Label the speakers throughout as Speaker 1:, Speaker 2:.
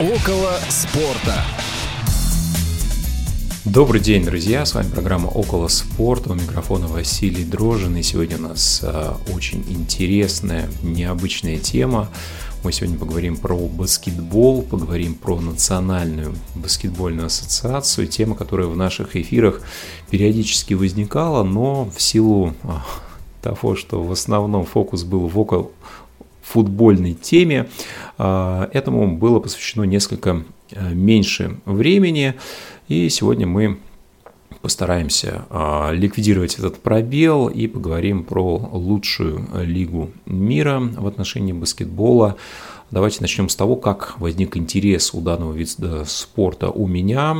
Speaker 1: Около спорта.
Speaker 2: Добрый день, друзья! С вами программа «Около спорта». У микрофона Василий Дрожин. И сегодня у нас а, очень интересная, необычная тема. Мы сегодня поговорим про баскетбол, поговорим про Национальную баскетбольную ассоциацию. Тема, которая в наших эфирах периодически возникала, но в силу а, того, что в основном фокус был в около футбольной теме, а, этому было посвящено несколько а, меньше времени. И сегодня мы постараемся а, ликвидировать этот пробел и поговорим про лучшую лигу мира в отношении баскетбола. Давайте начнем с того, как возник интерес у данного вида спорта у меня.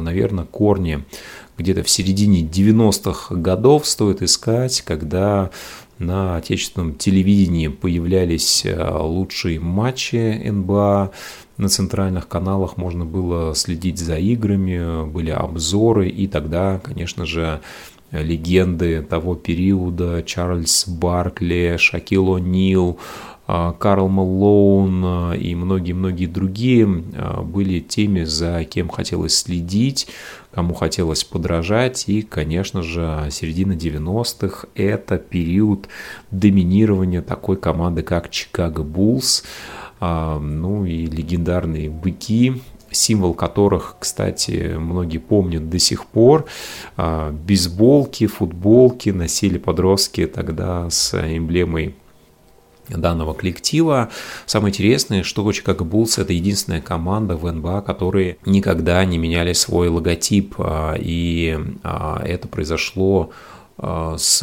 Speaker 2: Наверное, корни где-то в середине 90-х годов стоит искать, когда на отечественном телевидении появлялись э, лучшие матчи НБА, на центральных каналах можно было следить за играми, были обзоры, и тогда, конечно же, легенды того периода, Чарльз Баркли, Шакил О'Нил, э, Карл Малоун э, и многие-многие другие были теми, за кем хотелось следить, кому хотелось подражать. И, конечно же, середина 90-х – это период доминирования такой команды, как Чикаго Буллс. Ну и легендарные быки, символ которых, кстати, многие помнят до сих пор. А, бейсболки, футболки носили подростки тогда с эмблемой данного коллектива. Самое интересное, что Чикаго Буллс – это единственная команда в НБА, которые никогда не меняли свой логотип, а, и а, это произошло а, с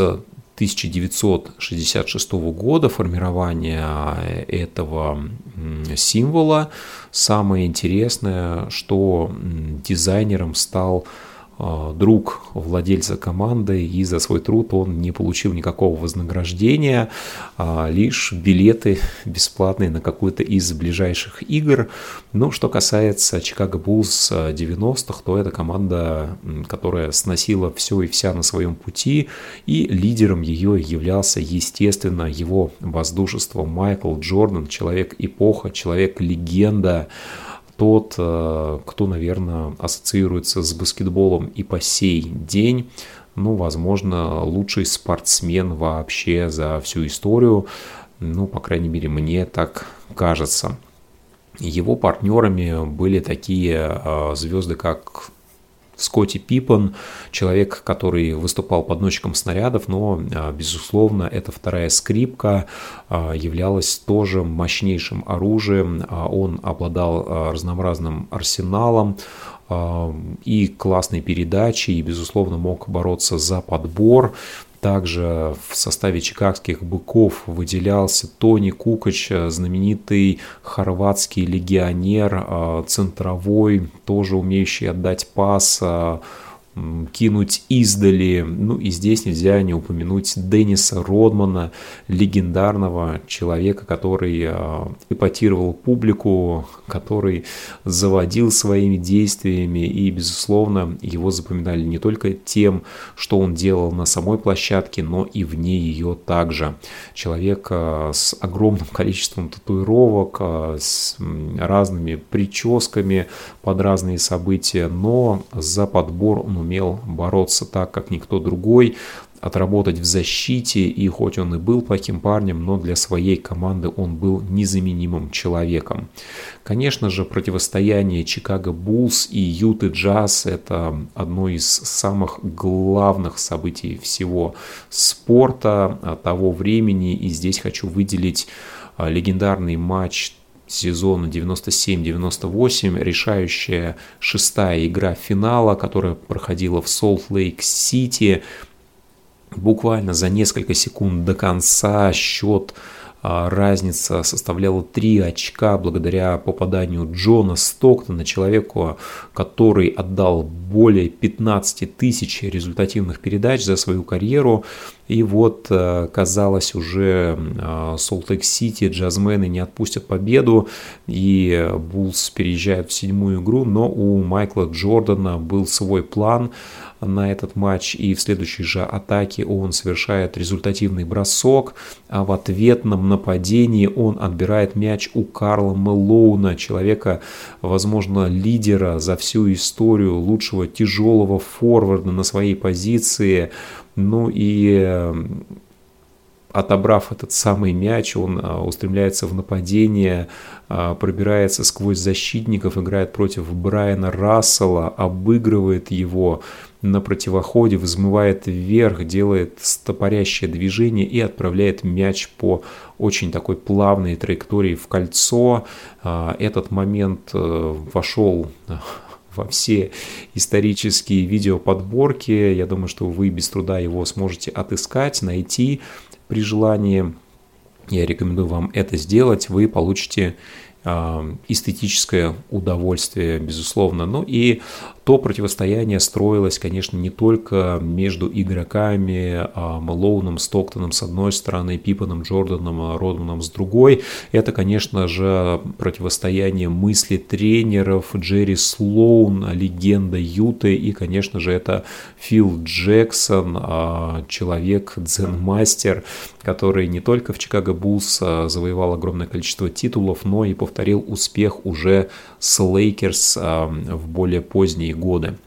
Speaker 2: 1966 года формирования этого символа. Самое интересное, что дизайнером стал друг владельца команды, и за свой труд он не получил никакого вознаграждения, а лишь билеты бесплатные на какую-то из ближайших игр. Но что касается Чикаго Буллс 90-х, то это команда, которая сносила все и вся на своем пути, и лидером ее являлся, естественно, его воздушество Майкл Джордан, человек-эпоха, человек-легенда, тот, э, кто, наверное, ассоциируется с баскетболом и по сей день, ну, возможно, лучший спортсмен вообще за всю историю, ну, по крайней мере, мне так кажется. Его партнерами были такие э, звезды, как Скотти Пиппен, человек, который выступал подносчиком снарядов, но, а, безусловно, эта вторая скрипка а, являлась тоже мощнейшим оружием. А, он обладал разнообразным арсеналом, и классной передачей, и, безусловно, мог бороться за подбор. Также в составе чикагских быков выделялся Тони Кукач, знаменитый хорватский легионер, центровой, тоже умеющий отдать пас, кинуть издали. Ну и здесь нельзя не упомянуть Денниса Родмана, легендарного человека, который э, эпатировал публику, который заводил своими действиями и, безусловно, его запоминали не только тем, что он делал на самой площадке, но и вне ее также. Человек э, с огромным количеством татуировок, э, с разными прическами под разные события, но за подбор он умел бороться так, как никто другой, отработать в защите, и хоть он и был плохим парнем, но для своей команды он был незаменимым человеком. Конечно же, противостояние Чикаго Буллс и Юты Джаз – это одно из самых главных событий всего спорта того времени, и здесь хочу выделить а, легендарный матч сезона 97-98, решающая шестая игра финала, которая проходила в Солт-Лейк-Сити. Буквально за несколько секунд до конца счет разница составляла 3 очка благодаря попаданию Джона Стоктона, человеку, который отдал более 15 тысяч результативных передач за свою карьеру. И вот, а, казалось, уже Солт-Лейк-Сити джазмены не отпустят победу, и Буллс переезжают в седьмую игру, но у Майкла Джордана был свой план – на этот матч, и в следующей же атаке он совершает результативный бросок, а в ответном нападении он отбирает мяч у Карла Мелоуна, человека, возможно, лидера за всю историю, лучшего тяжелого форварда на своей позиции, ну и отобрав этот самый мяч, он а, устремляется в нападение, а, пробирается сквозь защитников, играет против Брайана Рассела, обыгрывает его на противоходе, взмывает вверх, делает стопорящее движение и отправляет мяч по очень такой плавной траектории в кольцо. А, этот момент э, вошел во все исторические видеоподборки. Я думаю, что вы без труда его сможете отыскать, найти при желании, я рекомендую вам это сделать, вы получите а, эстетическое удовольствие, безусловно. Ну и то противостояние строилось, конечно, не только между игроками а, Малоуном, Стоктоном с одной стороны, Пипаном, Джорданом, а, Родманом с другой. Это, конечно же, противостояние мысли тренеров Джерри Слоун, легенда Юты, и, конечно же, это Фил Джексон, человек, дзен-мастер, который не только в Чикаго Буллс завоевал огромное количество титулов, но и повторил успех уже с Лейкерс а, в более поздние годы.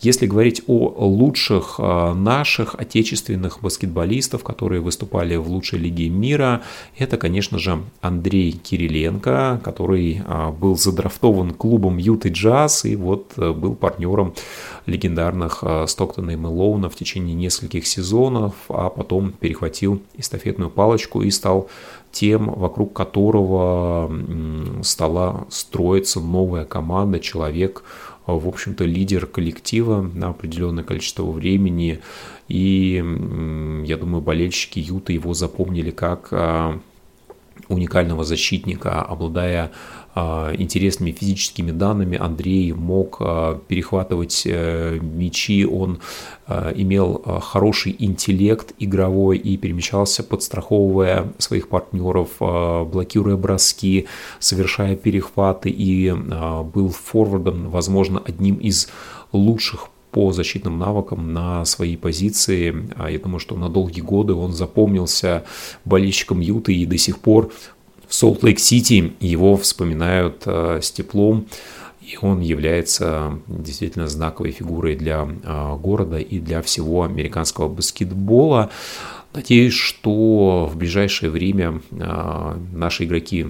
Speaker 2: Если говорить о лучших а, наших отечественных баскетболистов, которые выступали в лучшей лиге мира, это, конечно же, Андрей Кириленко, который а, был задрафтован клубом Юты Джаз и вот был партнером легендарных Стоктона и Мэлоуна в течение нескольких сезонов, а потом перехватил эстафетную палочку и стал тем, вокруг которого стала строиться новая команда, человек, в общем-то, лидер коллектива на определенное количество времени. И я думаю, болельщики Юта его запомнили как а, уникального защитника, обладая а, интересными физическими данными. Андрей мог а, перехватывать э, мячи, он а, имел хороший интеллект игровой и перемещался, подстраховывая своих партнеров, блокируя броски, совершая перехваты и был форвардом, возможно, одним из лучших по защитным навыкам на своей позиции. Я думаю, что на долгие годы он запомнился болельщикам Юты и до сих пор в Солт-Лейк-Сити его вспоминают э, с теплом, и он является действительно знаковой фигурой для э, города и для всего американского баскетбола. Надеюсь, что в ближайшее время э, наши игроки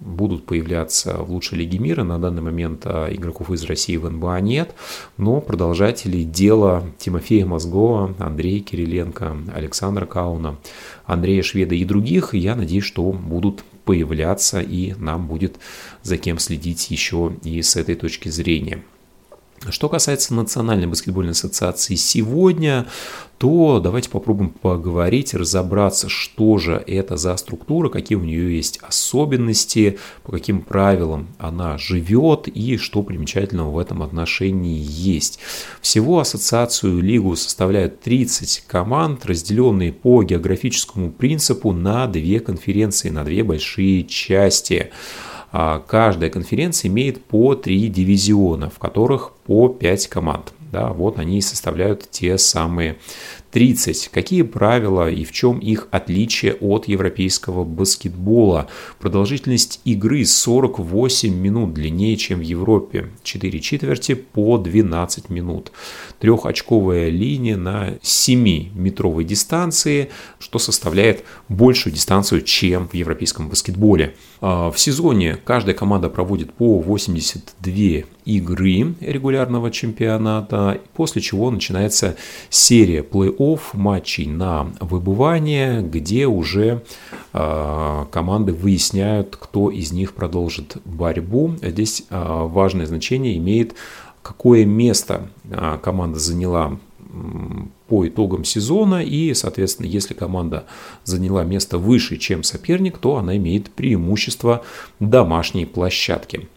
Speaker 2: будут появляться в лучшей лиге мира. На данный момент игроков из России в НБА нет, но продолжатели дела Тимофея Мозгова, Андрея Кириленко, Александра Кауна, Андрея Шведа и других, я надеюсь, что будут появляться, и нам будет за кем следить еще и с этой точки зрения. Что касается Национальной баскетбольной ассоциации сегодня, то давайте попробуем поговорить, разобраться, что же это за структура, какие у нее есть особенности, по каким правилам она живет и что примечательного в этом отношении есть. Всего ассоциацию лигу составляют 30 команд, разделенные по географическому принципу на две конференции, на две большие части. А каждая конференция имеет по три дивизиона, в которых по 5 команд. Да, вот они и составляют те самые 30. Какие правила и в чем их отличие от европейского баскетбола? Продолжительность игры 48 минут, длиннее, чем в Европе. 4 четверти по 12 минут. Трехочковая линия на 7-метровой дистанции, что составляет большую дистанцию, чем в европейском баскетболе. А, в сезоне каждая команда проводит по 82 игры регулярного чемпионата, после чего начинается серия плей-офф матчей на выбывание, где уже а, команды выясняют, кто из них продолжит борьбу. Здесь а, важное значение имеет, какое место команда заняла по итогам сезона, и, соответственно, если команда заняла место выше, чем соперник, то она имеет преимущество домашней площадки.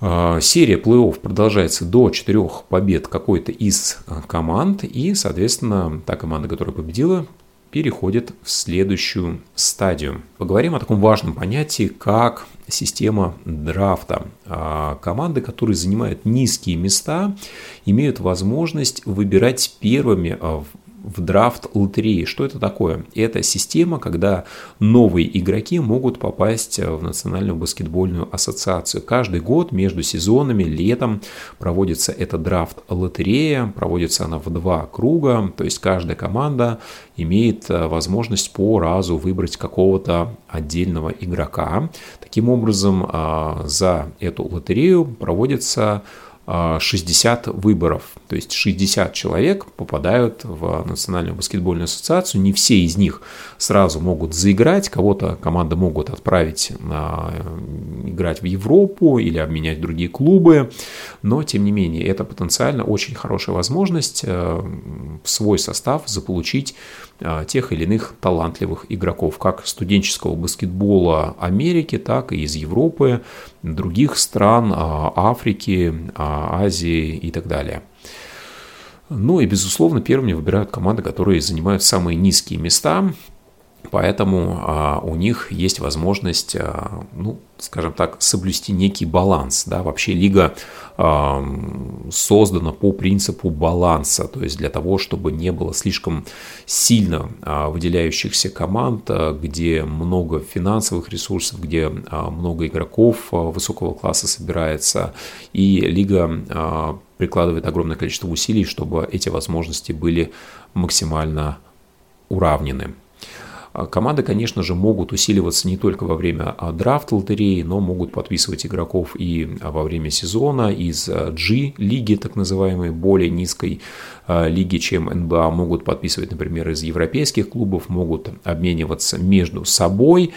Speaker 2: А, серия плей-офф продолжается до четырех побед какой-то из а, команд, и, соответственно, та команда, которая победила, переходит в следующую стадию. Поговорим о таком важном понятии, как система драфта. А команды, которые занимают низкие места, имеют возможность выбирать первыми а, в драфт лотереи. Что это такое? Это система, когда новые игроки могут попасть в Национальную баскетбольную ассоциацию. Каждый год между сезонами, летом проводится эта драфт лотерея. Проводится она в два круга. То есть каждая команда имеет э, возможность по разу выбрать какого-то отдельного игрока. Таким образом, а, за эту лотерею проводится 60 а, выборов. То есть 60 человек попадают в Национальную баскетбольную ассоциацию. Не все из них сразу могут заиграть. Кого-то команды могут отправить на, играть в Европу или обменять другие клубы. Но, тем не менее, это потенциально очень хорошая возможность э, в свой состав заполучить тех или иных талантливых игроков, как студенческого баскетбола Америки, так и из Европы, других стран, а, Африки, а, Азии и так далее. Ну и, безусловно, первыми выбирают команды, которые занимают самые низкие места, Поэтому а, у них есть возможность, а, ну, скажем так, соблюсти некий баланс. Да? Вообще лига а, создана по принципу баланса, то есть для того, чтобы не было слишком сильно а, выделяющихся команд, а, где много финансовых ресурсов, где а, много игроков а, высокого класса собирается, и лига а, прикладывает огромное количество усилий, чтобы эти возможности были максимально уравнены. А команды, конечно же, могут усиливаться не только во время а, драфт лотереи, но могут подписывать игроков и а, во время сезона из G-лиги, так называемой, более низкой лиги, чем НБА, могут подписывать, например, из европейских клубов, могут обмениваться между собой.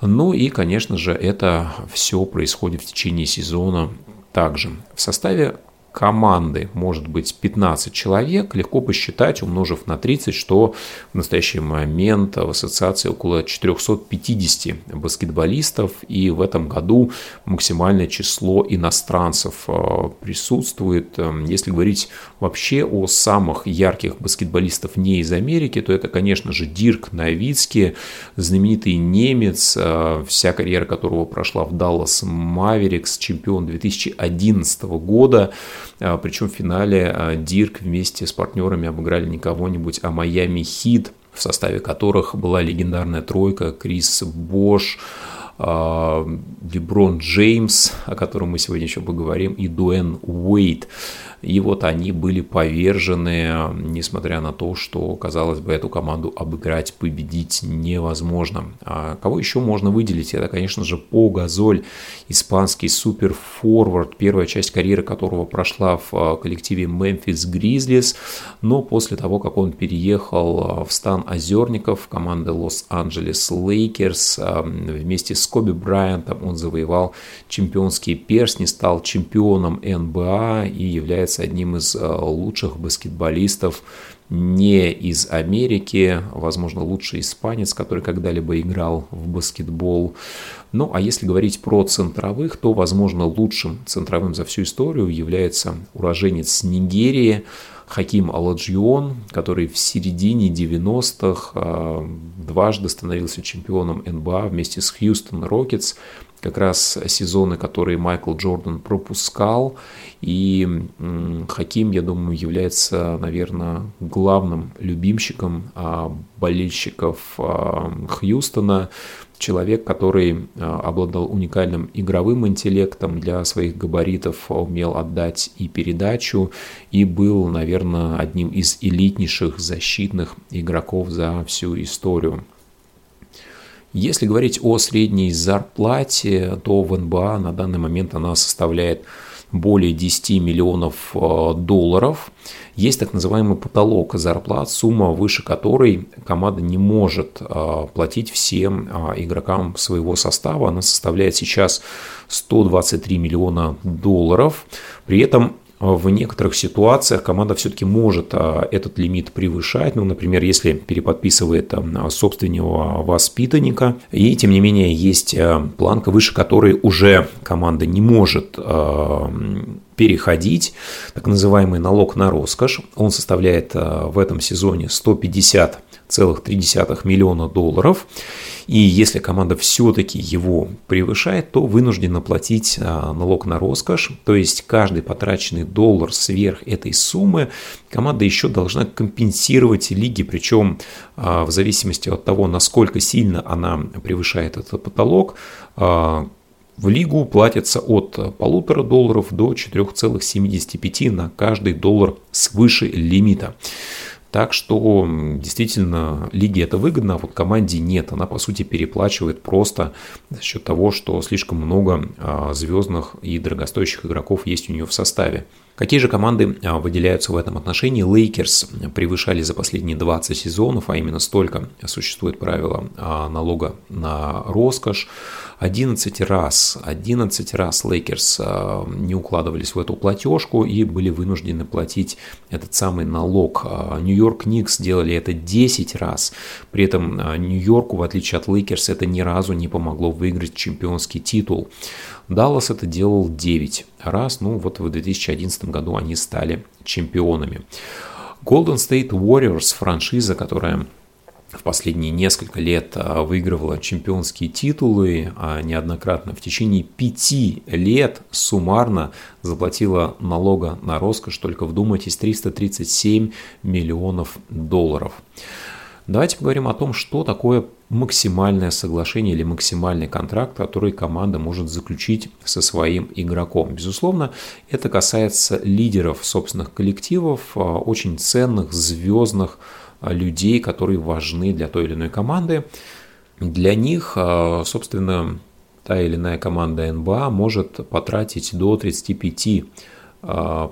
Speaker 2: Ну и, конечно же, это все происходит в течение сезона также. В составе команды может быть 15 человек, легко посчитать, умножив на 30, что в настоящий момент в ассоциации около 450 баскетболистов, и в этом году максимальное число иностранцев э, присутствует. Эм, если говорить вообще о самых ярких баскетболистов не из Америки, то это, конечно же, Дирк Новицкий, знаменитый немец, э, вся карьера которого прошла в Dallas Mavericks, чемпион 2011 года, Причем в финале а, Дирк вместе с партнерами обыграли не кого-нибудь, а Майами Хит, в составе которых была легендарная тройка Крис Бош, а, Леброн Джеймс, о котором мы сегодня еще поговорим, и Дуэн Уэйт. И вот они были повержены, несмотря на то, что, казалось бы, эту команду обыграть, победить невозможно. А кого еще можно выделить? Это, конечно же, По Газоль, испанский суперфорвард, первая часть карьеры которого прошла в а, коллективе Memphis Grizzlies, но после того, как он переехал а, в стан озерников команды Лос-Анджелес Лейкерс, вместе с Коби Брайантом он завоевал чемпионские перстни, стал чемпионом НБА и является является одним из э, лучших баскетболистов не из Америки, возможно, лучший испанец, который когда-либо играл в баскетбол. Ну, а если говорить про центровых, то, возможно, лучшим центровым за всю историю является уроженец Нигерии Хаким Аладжион, который в середине 90-х э, дважды становился чемпионом НБА вместе с Хьюстон Рокетс как раз сезоны, которые Майкл Джордан пропускал. И Хаким, я думаю, является, наверное, главным любимщиком а, болельщиков а, Хьюстона. Человек, который а, обладал уникальным игровым интеллектом для своих габаритов, умел отдать и передачу, и был, наверное, одним из элитнейших защитных игроков за всю историю. Если говорить о средней зарплате, то в НБА на данный момент она составляет более 10 миллионов э, долларов. Есть так называемый потолок зарплат, сумма выше которой команда не может э, платить всем э, игрокам своего состава. Она составляет сейчас 123 миллиона долларов. При этом в некоторых ситуациях команда все-таки может а, этот лимит превышать. Ну, например, если переподписывает собственного воспитанника. И, тем не менее, есть а, планка, выше которой уже команда не может а, переходить, так называемый налог на роскошь. Он составляет в этом сезоне 150 4,3 миллиона долларов. И если команда все-таки его превышает, то вынуждена платить а, налог на роскошь. То есть каждый потраченный доллар сверх этой суммы команда еще должна компенсировать лиги, причем а, в зависимости от того, насколько сильно она превышает этот потолок, в лигу платится от полутора долларов до 4,75 на каждый доллар свыше лимита. Так что действительно лиге это выгодно, а вот команде нет. Она по сути переплачивает просто за счет того, что слишком много а, звездных и дорогостоящих игроков есть у нее в составе. Какие же команды а, выделяются в этом отношении? Лейкерс превышали за последние 20 сезонов, а именно столько существует правило а, налога на роскошь. 11 раз, 11 раз Лейкерс а, не укладывались в эту платежку и были вынуждены платить этот самый налог. А, Нью-Йорк Никс делали это 10 раз. При этом а, Нью-Йорку, в отличие от Лейкерс, это ни разу не помогло выиграть чемпионский титул. Даллас это делал 9 раз, ну вот в 2011 году они стали чемпионами. Golden State Warriors, франшиза, которая в последние несколько лет а, выигрывала чемпионские титулы, а неоднократно в течение пяти лет суммарно заплатила налога на роскошь, только вдумайтесь, 337 миллионов долларов. Давайте поговорим о том, что такое максимальное соглашение или максимальный контракт, который команда может заключить со своим игроком. Безусловно, это касается лидеров собственных коллективов, а, очень ценных, звездных, людей, которые важны для той или иной команды. Для них, а, собственно, та или иная команда НБА может потратить до 35 а,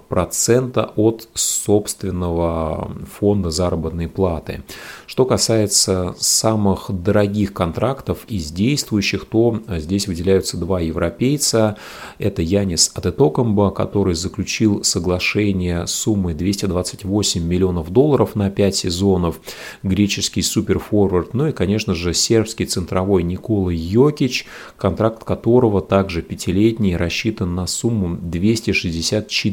Speaker 2: процента от собственного фонда заработной платы. Что касается самых дорогих контрактов из действующих, то здесь выделяются два европейца. Это Янис Атетокомба, который заключил соглашение суммой 228 миллионов долларов на 5 сезонов, греческий суперфорвард, ну и, конечно же, сербский центровой Никола Йокич, контракт которого также пятилетний, рассчитан на сумму 264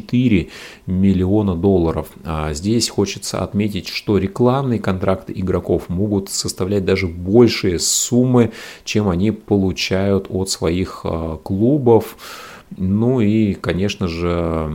Speaker 2: миллиона долларов. А здесь хочется отметить, что рекламные контракты игроков могут составлять даже большие суммы, чем они получают от своих а, клубов. Ну и, конечно же,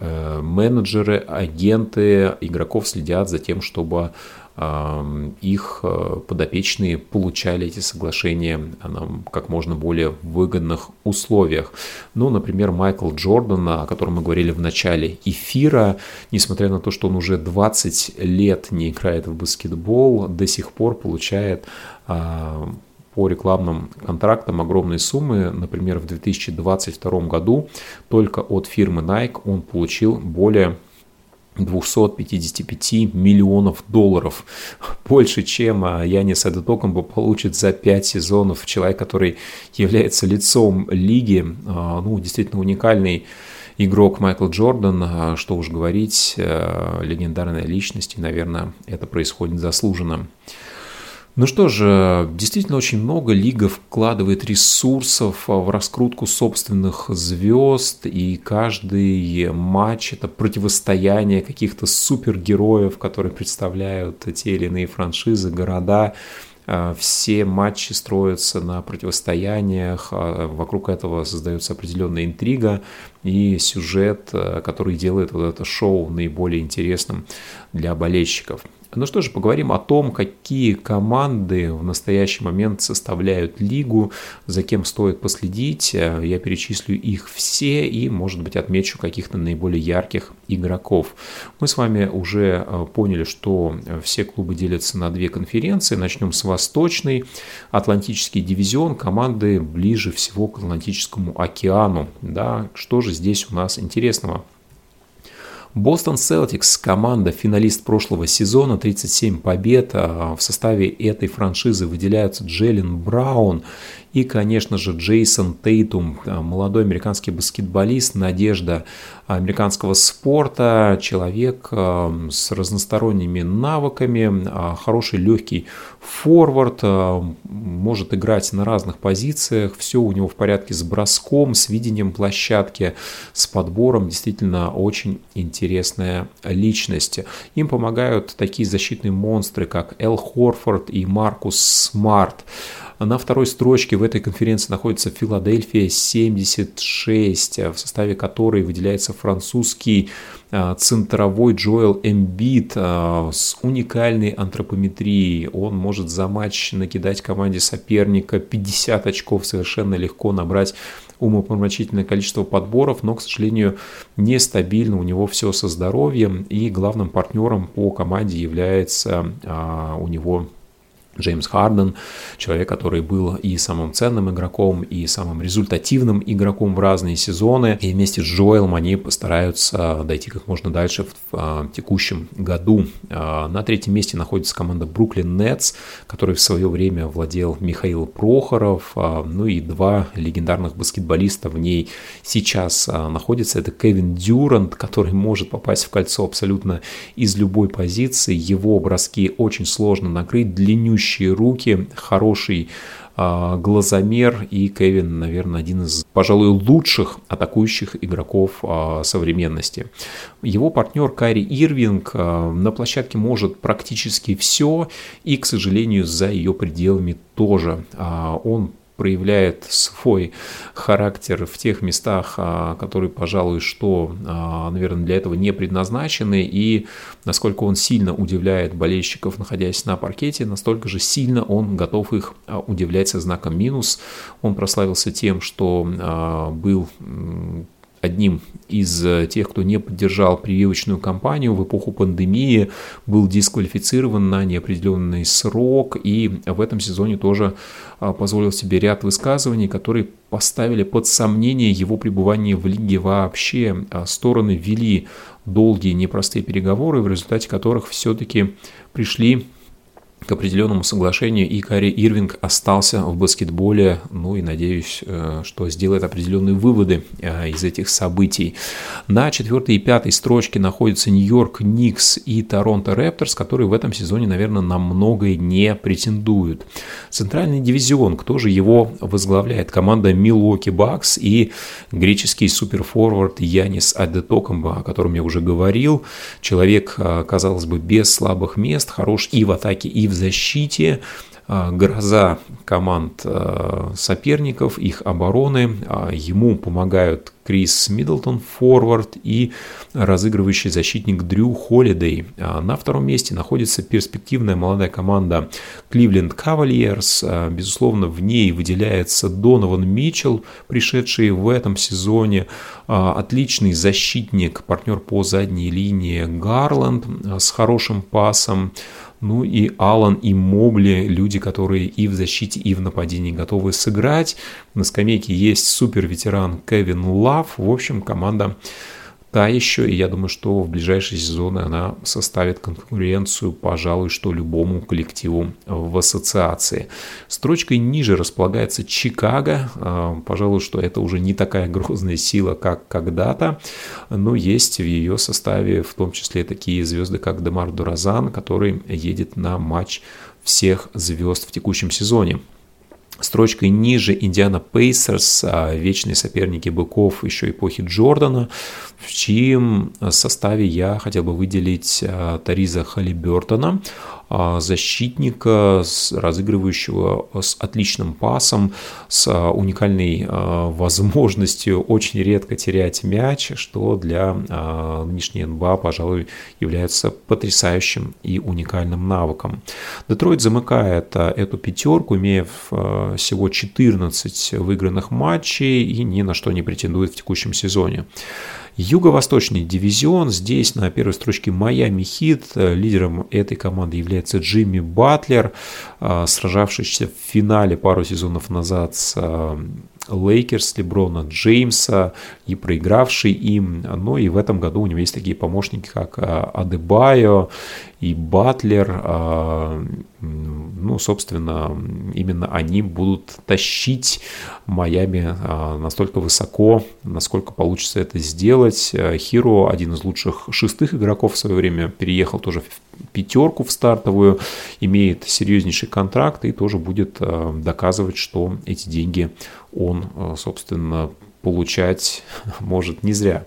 Speaker 2: э, менеджеры, агенты игроков следят за тем, чтобы их э, подопечные получали эти соглашения на как можно более выгодных условиях. Ну, например, Майкл Джордан, о котором мы говорили в начале эфира, несмотря на то, что он уже 20 лет не играет в баскетбол, до сих пор получает а, по рекламным контрактам огромные суммы. Например, в 2022 году только от фирмы Nike он получил более 255 миллионов долларов. Больше, чем а, Янис Адетокомбо получит за 5 сезонов. Человек, который является лицом лиги. А, ну, действительно уникальный игрок Майкл Джордан. А, что уж говорить, легендарная личность. И, наверное, это происходит заслуженно. Ну что же, действительно очень много лига вкладывает ресурсов в раскрутку собственных звезд, и каждый матч это противостояние каких-то супергероев, которые представляют те или иные франшизы, города. А, все матчи строятся на противостояниях, а, вокруг этого создается определенная интрига и сюжет, а, который делает вот это шоу наиболее интересным для болельщиков. Ну что же, поговорим о том, какие команды в настоящий момент составляют лигу, за кем стоит последить. Я перечислю их все и, может быть, отмечу каких-то наиболее ярких игроков. Мы с вами уже э, поняли, что все клубы делятся на две конференции. Начнем с Восточной. Атлантический дивизион, команды ближе всего к Атлантическому океану. Да, что же здесь у нас интересного? Бостон Селтикс, команда, финалист прошлого сезона, 37 побед. А в составе этой франшизы выделяются Джеллен Браун И, конечно же, Джейсон Тейтум, молодой американский баскетболист, надежда американского спорта, человек с разносторонними навыками, хороший легкий форвард, может играть на разных позициях, все у него в порядке с броском, с видением площадки, с подбором, действительно очень интересная личность. Им помогают такие защитные монстры, как Эл Хорфорд и Маркус Смарт. На второй строчке в этой конференции находится Филадельфия 76, в составе которой выделяется французский а, центровой Джоэл Эмбит а, с уникальной антропометрией. Он может за матч накидать команде соперника 50 очков, совершенно легко набрать умопомрачительное количество подборов, но, к сожалению, нестабильно у него все со здоровьем, и главным партнером по команде является а, у него Джеймс Харден, человек, который был и самым ценным игроком, и самым результативным игроком в разные сезоны. И вместе с Джоэлом они постараются дойти как можно дальше в, в а, текущем году. А, на третьем месте находится команда Бруклин Нетс, который в свое время владел Михаил Прохоров. А, ну и два легендарных баскетболиста в ней сейчас находятся. Это Кевин Дюрант, который может попасть в кольцо абсолютно из любой позиции. Его броски очень сложно накрыть, длиннющий бьющие руки, хороший а, глазомер и Кевин, наверное, один из, пожалуй, лучших атакующих игроков а, современности. Его партнер Кари Ирвинг а, на площадке может практически все и, к сожалению, за ее пределами тоже. Он проявляет свой характер в тех местах, а, которые, пожалуй, что, а, наверное, для этого не предназначены, и насколько он сильно удивляет болельщиков, находясь на паркете, настолько же сильно он готов их а, удивлять со знаком минус. Он прославился тем, что был одним из э, тех, кто не поддержал прививочную кампанию в эпоху пандемии, был дисквалифицирован на неопределенный срок и в этом сезоне тоже а, позволил себе ряд высказываний, которые поставили под сомнение его пребывание в лиге вообще. А, стороны вели долгие непростые переговоры, в результате которых все-таки пришли к определенному соглашению, и Кари Ирвинг остался в баскетболе, ну и надеюсь, э, что сделает определенные выводы э, из этих событий. На четвертой и пятой строчке находятся Нью-Йорк Никс и Торонто Рэпторс, которые в этом сезоне, наверное, на многое не претендуют. Центральный дивизион, кто же его возглавляет? Команда Милуоки Бакс и греческий суперфорвард Янис Адетокомба, о котором я уже говорил. Человек, э, казалось бы, без слабых мест, хорош и в атаке, и в защите, а, гроза команд а, соперников, их обороны. А, ему помогают Крис Миддлтон, форвард, и разыгрывающий защитник Дрю Холидей. На втором месте находится перспективная молодая команда Кливленд Кавальерс. Безусловно, в ней выделяется Донован Митчелл, пришедший в этом сезоне. Отличный защитник, партнер по задней линии Гарланд с хорошим пасом. Ну и Алан и Мобли, люди, которые и в защите, и в нападении готовы сыграть. На скамейке есть супер ветеран Кевин Лав. В общем, команда та еще, и я думаю, что в ближайшие сезоны она составит конкуренцию, пожалуй, что любому коллективу в ассоциации. Строчкой ниже располагается Чикаго, а, пожалуй, что это уже не такая грозная сила, как когда-то, но есть в ее составе в том числе такие звезды, как Демар Дуразан, который едет на матч всех звезд в текущем сезоне. Строчкой ниже Индиана Пейсерс, а, вечные соперники быков еще эпохи Джордана, в чьем составе я хотел бы выделить а, Тариза Халибертона, а, защитника, разыгрывающего с отличным пасом, с уникальной возможностью очень редко терять мяч, что для нынешней НБА, пожалуй, является потрясающим и уникальным навыком. Детройт замыкает эту пятерку, имея всего 14 выигранных матчей и ни на что не претендует в текущем сезоне. Юго-восточный дивизион. Здесь на первой строчке Майами Хит. Лидером этой команды является Джимми Батлер, а, сражавшийся в финале пару сезонов назад с а, Лейкерс, Леброна Джеймса и проигравший им. Но и в этом году у него есть такие помощники, как Адебайо и Батлер, а, ну, собственно, именно они будут тащить Майами а, настолько высоко, насколько получится это сделать. Хиро, один из лучших шестых игроков в свое время, переехал тоже в пятерку в стартовую, имеет серьезнейший контракт и тоже будет а, доказывать, что эти деньги он, собственно, получать может не зря.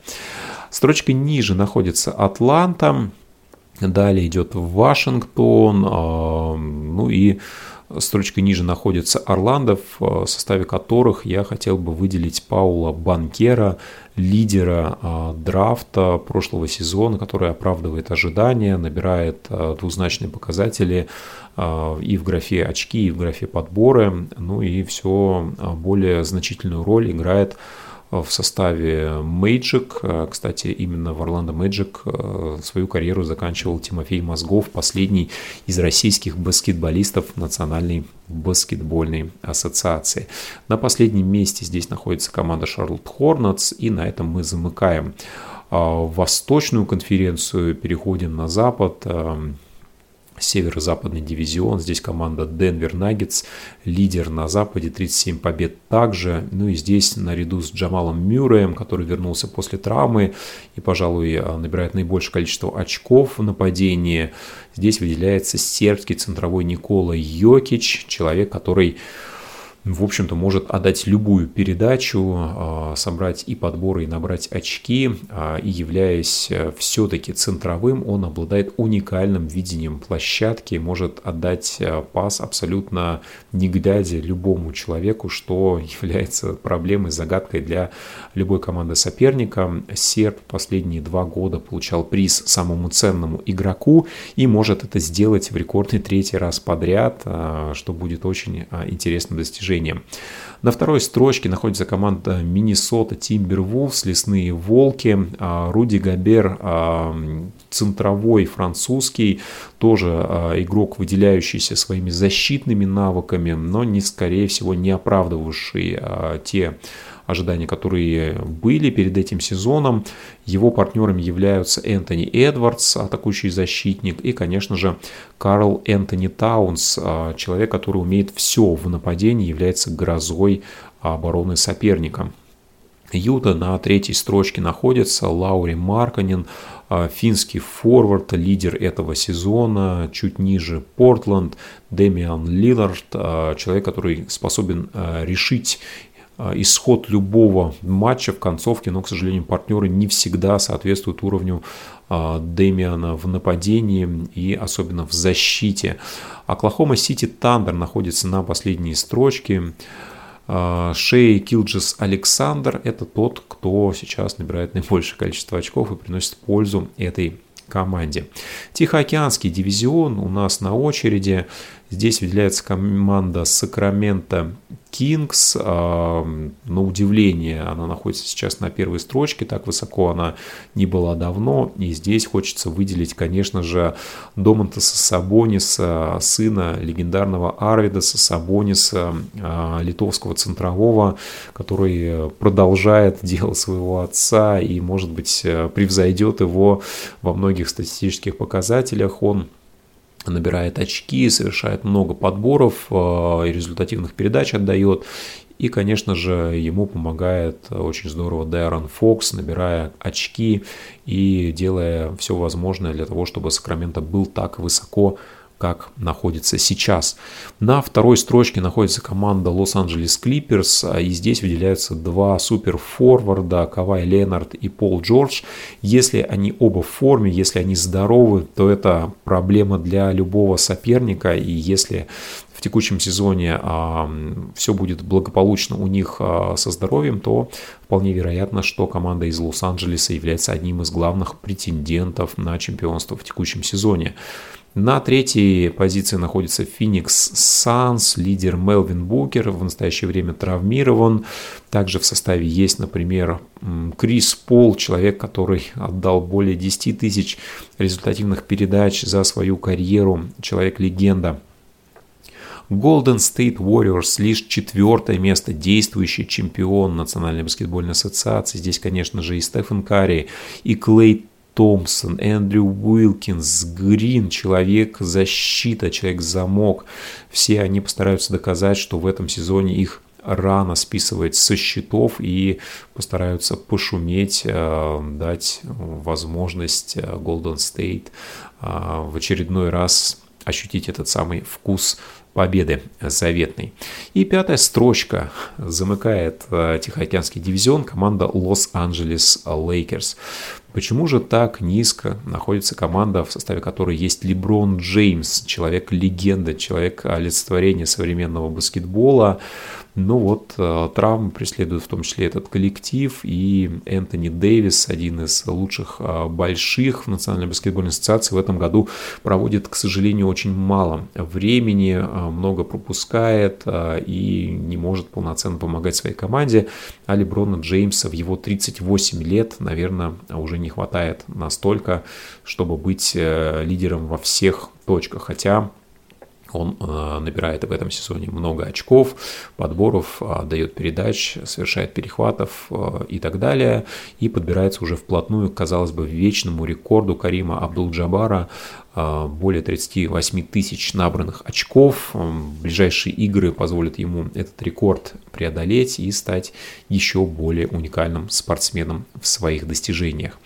Speaker 2: Строчкой ниже находится Атланта. Далее идет Вашингтон, а, ну и строчкой ниже находится Орландо, в составе которых я хотел бы выделить Паула Банкера, лидера а, драфта прошлого сезона, который оправдывает ожидания, набирает а, двузначные показатели и в графе очки, и в графе подборы, ну и все более значительную роль играет в составе Magic. Кстати, именно в Орландо Magic э, свою карьеру заканчивал Тимофей Мозгов, последний из российских баскетболистов Национальной баскетбольной ассоциации. На последнем месте здесь находится команда Charlotte Hornets, и на этом мы замыкаем а, Восточную конференцию, переходим на Запад. Северо-западный дивизион. Здесь команда Денвер Наггетс, лидер на Западе, 37 побед также. Ну и здесь наряду с Джамалом Мюрреем, который вернулся после травмы и, пожалуй, набирает наибольшее количество очков в нападении, здесь выделяется сербский центровой Никола Йокич, человек, который в общем-то, может отдать любую передачу, а, собрать и подборы, и набрать очки, а, и являясь э, все-таки центровым, он обладает уникальным видением площадки, может отдать э, пас абсолютно не глядя любому человеку, что является проблемой, загадкой для любой команды соперника. Серб последние два года получал приз самому ценному игроку и может это сделать в рекордный третий раз подряд, а, что будет очень интересным достижением движением. На второй строчке находится команда Миннесота Тимбервулфс, Лесные Волки, а, Руди Габер, а, центровой французский, тоже а, игрок, выделяющийся своими защитными навыками, но не, скорее всего, не оправдывавший те ожидания, которые были перед этим сезоном. Его партнерами являются Энтони Эдвардс, атакующий защитник, и, конечно же, Карл Энтони Таунс, а, человек, который умеет все в нападении, является грозой обороны соперника. Юта на третьей строчке находится, Лаури Марканин, а, финский форвард, лидер этого сезона, чуть ниже Портленд, Дэмиан Лиллард, а, человек, который способен решить исход любого матча в концовке, но, к сожалению, партнеры не всегда соответствуют уровню а, Дэмиана в нападении и особенно в защите. Оклахома Сити Тандер находится на последней строчке. А, Шей Гилджес-Александер – это тот, кто сейчас набирает наибольшее количество очков и приносит пользу этой команде. Тихоокеанский дивизион у нас на очереди. Здесь выделяется команда Сакрамента Кингс. На удивление, она находится сейчас на первой строчке, так высоко она не была давно. И здесь хочется выделить, конечно же, Домонтаса Сабониса, сына легендарного Арвидаса Сабониса, а, литовского центрового, который продолжает дело своего отца и, может быть, превзойдет его во многих статистических показателях. Он набирает очки, совершает много подборов э, результативных передач отдает. И, конечно же, ему помогает очень здорово Дайрон Фокс, набирая очки и делая все возможное для того, чтобы Сакраменто был так высоко как находится сейчас. На второй строчке находится команда Лос-Анджелес Клиперс, и здесь выделяются два суперфорварда, Кавай Ленард и Пол Джордж. Если они оба в форме, если они здоровы, то это проблема для любого соперника, и если в текущем сезоне а, все будет благополучно у них а, со здоровьем, то вполне вероятно, что команда из Лос-Анджелеса является одним из главных претендентов на чемпионство в текущем сезоне. На третьей позиции находится Феникс Санс, лидер Мелвин Букер, в настоящее время травмирован. Также в составе есть, например, Крис Пол, человек, который отдал более 10 тысяч результативных передач за свою карьеру, человек-легенда Golden State Warriors лишь четвертое место, действующий чемпион Национальной баскетбольной ассоциации. Здесь, конечно же, и Стефан Карри, и Клей Томпсон, Эндрю Уилкинс, Грин, человек-защита, человек-замок. Все они постараются доказать, что в этом сезоне их рано списывать со счетов и постараются пошуметь, э, дать возможность э, Golden State э, в очередной раз ощутить этот самый вкус победы заветной. И пятая строчка замыкает Тихоокеанский дивизион команда Лос-Анджелес Лейкерс. Почему же так низко находится команда, в составе которой есть Леброн Джеймс, человек-легенда, человек олицетворения современного баскетбола, ну вот, э, травмы преследуют в том числе этот коллектив, и Энтони Дэвис, один из лучших э, больших в Национальной баскетбольной ассоциации, в этом году проводит, к сожалению, очень мало времени, э, много пропускает и не может полноценно помогать своей команде. А Леброна Джеймса в его 38 лет, наверное, уже не хватает настолько, чтобы быть лидером во всех точках. Хотя он э, набирает в этом сезоне много очков, подборов, э, дает передач, совершает перехватов э, и так далее. И подбирается уже вплотную, казалось бы, вечному рекорду Карима Абдул-Джабара более 38 тысяч набранных очков. Ближайшие игры позволят ему этот рекорд преодолеть и стать еще более уникальным спортсменом в своих достижениях.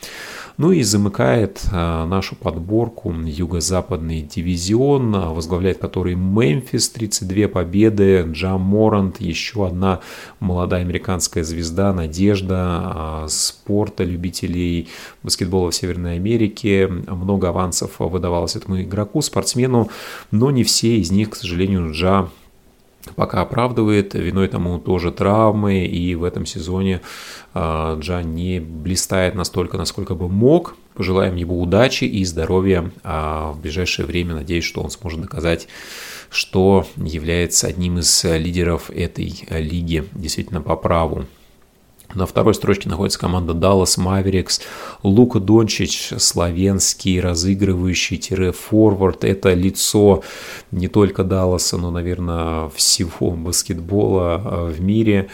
Speaker 2: Ну и замыкает а, нашу подборку юго-западный дивизион, а, возглавляет который Мемфис, 32 победы, Джам Морант, еще одна молодая американская звезда, надежда а, спорта, любителей баскетбола в Северной Америке. Много авансов выдавалось этому игроку, спортсмену, но не все из них, к сожалению, Джа пока оправдывает. Виной тому тоже травмы, и в этом сезоне а, Джан не блистает настолько, насколько бы мог. Пожелаем ему удачи и здоровья. А в ближайшее время надеюсь, что он сможет доказать, что является одним из лидеров этой лиги действительно по праву. На второй строчке находится команда Dallas Mavericks. Лука Дончич, славянский, разыгрывающий-форвард. Это лицо не только Далласа, но, наверное, всего баскетбола э, в мире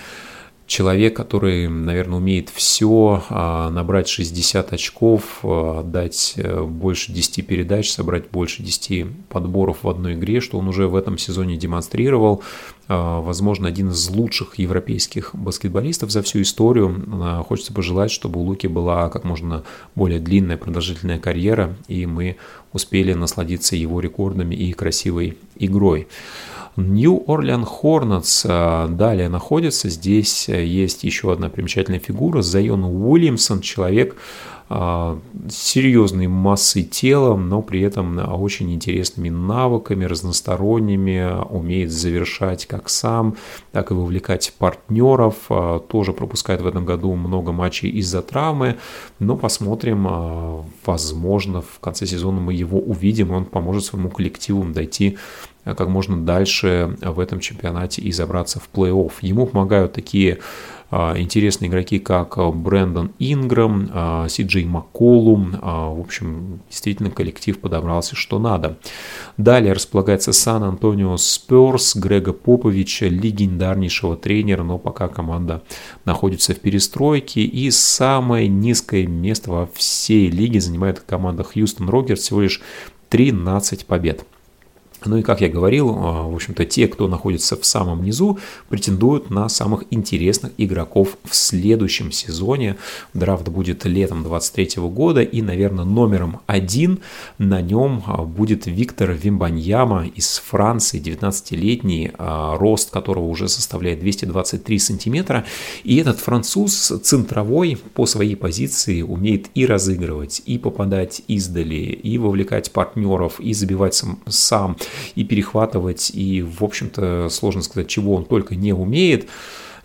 Speaker 2: человек, который, наверное, умеет все, а, набрать 60 очков, а, отдать э, больше 10 передач, собрать больше 10 подборов в одной игре, что он уже в этом сезоне демонстрировал. А, возможно, один из лучших европейских баскетболистов за всю историю. Хочется пожелать, чтобы у Луки была как можно более длинная, продолжительная карьера, и мы успели насладиться его рекордами и красивой игрой. New Orleans Hornets э, далее находится. Здесь э, есть еще одна примечательная фигура. Зайон Уильямсон, человек э, серьезной массой тела, но при этом очень интересными навыками, разносторонними, умеет завершать как сам, так и вовлекать партнеров, тоже пропускает в этом году много матчей из-за травмы, но посмотрим, возможно, в конце сезона мы его увидим, он поможет своему коллективу дойти Э, как можно дальше в этом чемпионате и забраться в плей-офф. Ему помогают такие а, интересные игроки, как Брэндон Инграм, Си Джей Макколум. В общем, действительно коллектив подобрался что надо. Далее располагается Сан-Антонио Сперс, Грега Поповича, легендарнейшего тренера, но пока команда находится в перестройке. И самое низкое место во всей лиге занимает команда Хьюстон Рокерс, всего лишь 13 побед. Ну и, как я говорил, а, в общем-то, те, кто находится в самом низу, претендуют на самых интересных игроков в следующем сезоне. Драфт будет летом 23 года, и, наверное, номером один на нем а, будет Виктор Вимбаньяма из Франции, 19-летний, а, рост которого уже составляет 223 сантиметра. И этот француз центровой по своей позиции умеет и разыгрывать, и попадать издали, и вовлекать партнеров, и забивать сам, сам и перехватывать, и, в общем-то, сложно сказать, чего он только не умеет.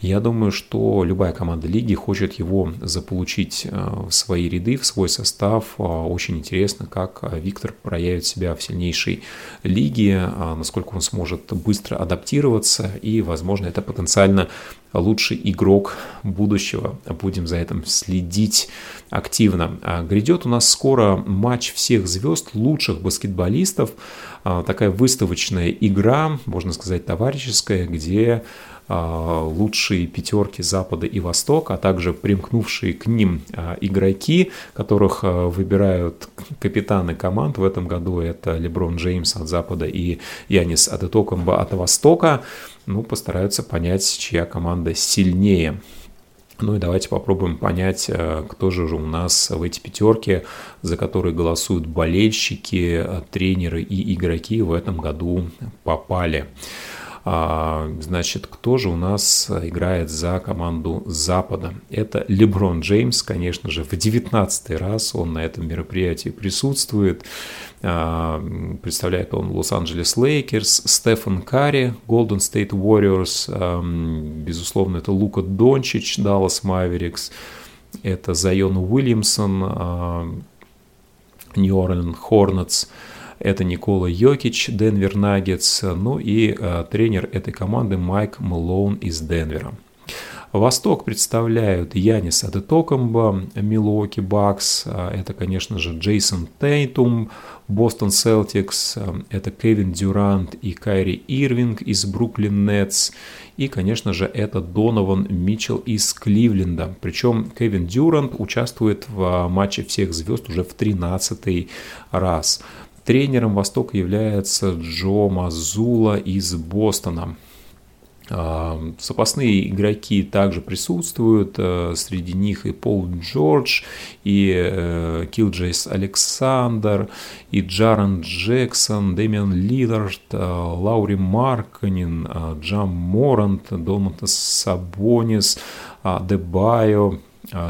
Speaker 2: Я думаю, что любая команда лиги хочет его заполучить в свои ряды, в свой состав. Очень интересно, как Виктор проявит себя в сильнейшей лиге, насколько он сможет быстро адаптироваться и, возможно, это потенциально лучший игрок будущего. Будем за этим следить активно. А грядет у нас скоро матч всех звезд, лучших баскетболистов. А, такая выставочная игра, можно сказать, товарищеская, где а, лучшие пятерки Запада и Востока, а также примкнувшие к ним игроки, которых выбирают капитаны команд. В этом году это Леброн Джеймс от Запада и Янис Адетокомба от Востока ну, постараются понять, чья команда сильнее. Ну и давайте попробуем понять, кто же у нас в эти пятерки, за которые голосуют болельщики, тренеры и игроки в этом году попали. А, значит, кто же у нас играет за команду Запада? Это Леброн Джеймс, конечно же, в 19 раз он на этом мероприятии присутствует. А, представляет он Лос-Анджелес Лейкерс, Стефан Карри, Golden State Warriors, безусловно, это Лука Дончич, Даллас Маверикс, это Зайон Уильямсон, Нью-Орлеан Хорнетс, это Никола Йокич, Денвер Наггетс, ну и э, тренер этой команды Майк Малоун из Денвера. Восток представляют Яннис Адетокунбо, Милуоки Бакс, это, конечно же, Джейсон Тейтум, Бостон Селтикс, это Кевин Дюрант и Кайри Ирвинг из Бруклин Нетс, и, конечно же, это Донован Митчелл из Кливленда. Причем Кевин Дюрант участвует в матче всех звезд уже в 13 раз. Тренером Востока является Джо Мазула из Бостона. А, запасные игроки также присутствуют, э, среди них и Пол Джордж, и э, Гилджес-Александер, и Джарен Джексон, Дэмиан Лиллард, э, Лаури Маркканен, Джа Морант, Домантас Сабонис, Адебайо,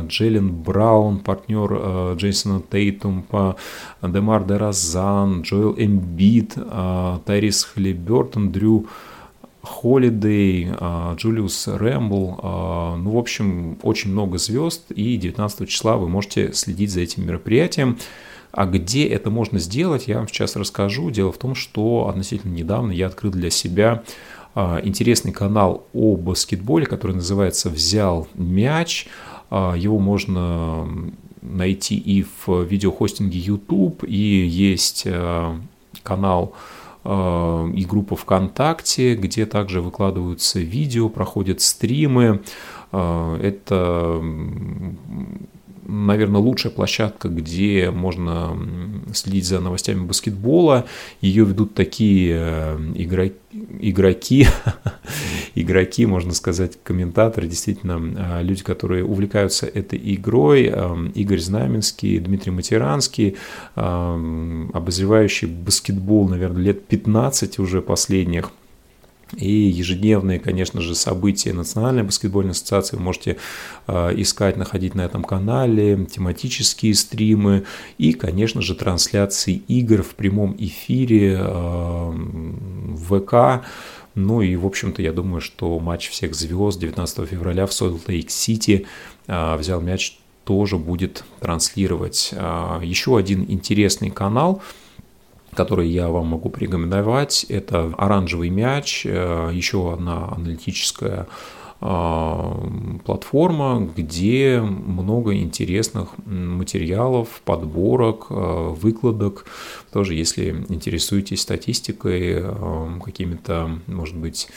Speaker 2: Джейлен Браун, партнер Джейсона Тейтум, Демар Дерозан, Джоэл Эмбиид, Тайриз Халибертон, Дрю Холидей, Джулиус Рэндл, ну, в общем, очень много звезд, и 19 числа вы можете следить за этим мероприятием. А где это можно сделать, я вам сейчас расскажу. Дело в том, что относительно недавно я открыл для себя интересный канал о баскетболе, который называется «Взял мяч». А, его можно найти и в видеохостинге YouTube, и есть э, канал э, и группа ВКонтакте, где также выкладываются видео, проходят стримы. Э, это наверное, лучшая площадка, где можно следить за новостями баскетбола. Ее ведут такие э, игроки, игроки, игроки, можно сказать, комментаторы, действительно, э, люди, которые увлекаются этой игрой. Э, Игорь Знаменский, Дмитрий Матеранский, обозревающий баскетбол, наверное, лет 15 уже последних – и ежедневные, конечно же, события Национальной баскетбольной ассоциации вы можете э, искать, находить на этом канале, тематические стримы и, конечно же, трансляции игр в прямом эфире э, в ВК. Ну и, в общем-то, я думаю, что матч всех звезд 19 февраля в Солт-Лейк-Сити э, взял мяч тоже будет транслировать. Еще один интересный канал – который я вам могу порекомендовать. Это «Оранжевый мяч», э, еще одна аналитическая э, платформа, где много интересных материалов, подборок, э, выкладок. Тоже, если интересуетесь статистикой, какими-то, может быть,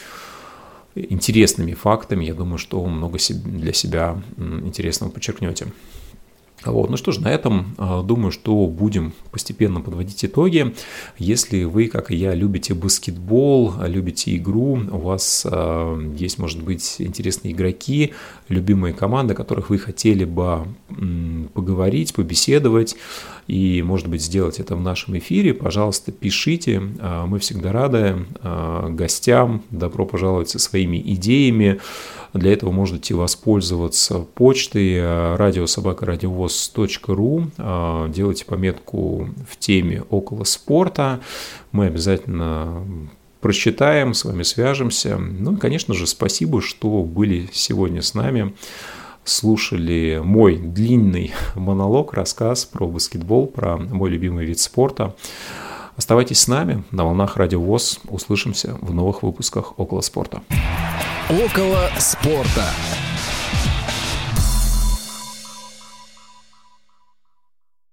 Speaker 2: интересными фактами, я думаю, что много для себя интересного подчеркнете. Вот. Ну что ж, на этом а, думаю, что будем постепенно подводить итоги. Если вы, как и я, любите баскетбол, любите игру, у вас а, есть, может быть, интересные игроки, любимые команды, о которых вы хотели бы поговорить, побеседовать и, может быть, сделать это в нашем эфире, пожалуйста, пишите. А, мы всегда рады гостям. Добро пожаловать со своими идеями. Для этого можете воспользоваться почтой э, радиособакарадиовоз.ру, делайте пометку в теме около спорта. Мы обязательно прочитаем, с вами свяжемся. Ну и, конечно же, спасибо, что были сегодня с нами слушали мой длинный монолог, рассказ про баскетбол, про мой любимый вид спорта. Оставайтесь с нами на волнах Радио ВОЗ. Услышимся в новых выпусках «Около спорта».
Speaker 1: «Около спорта».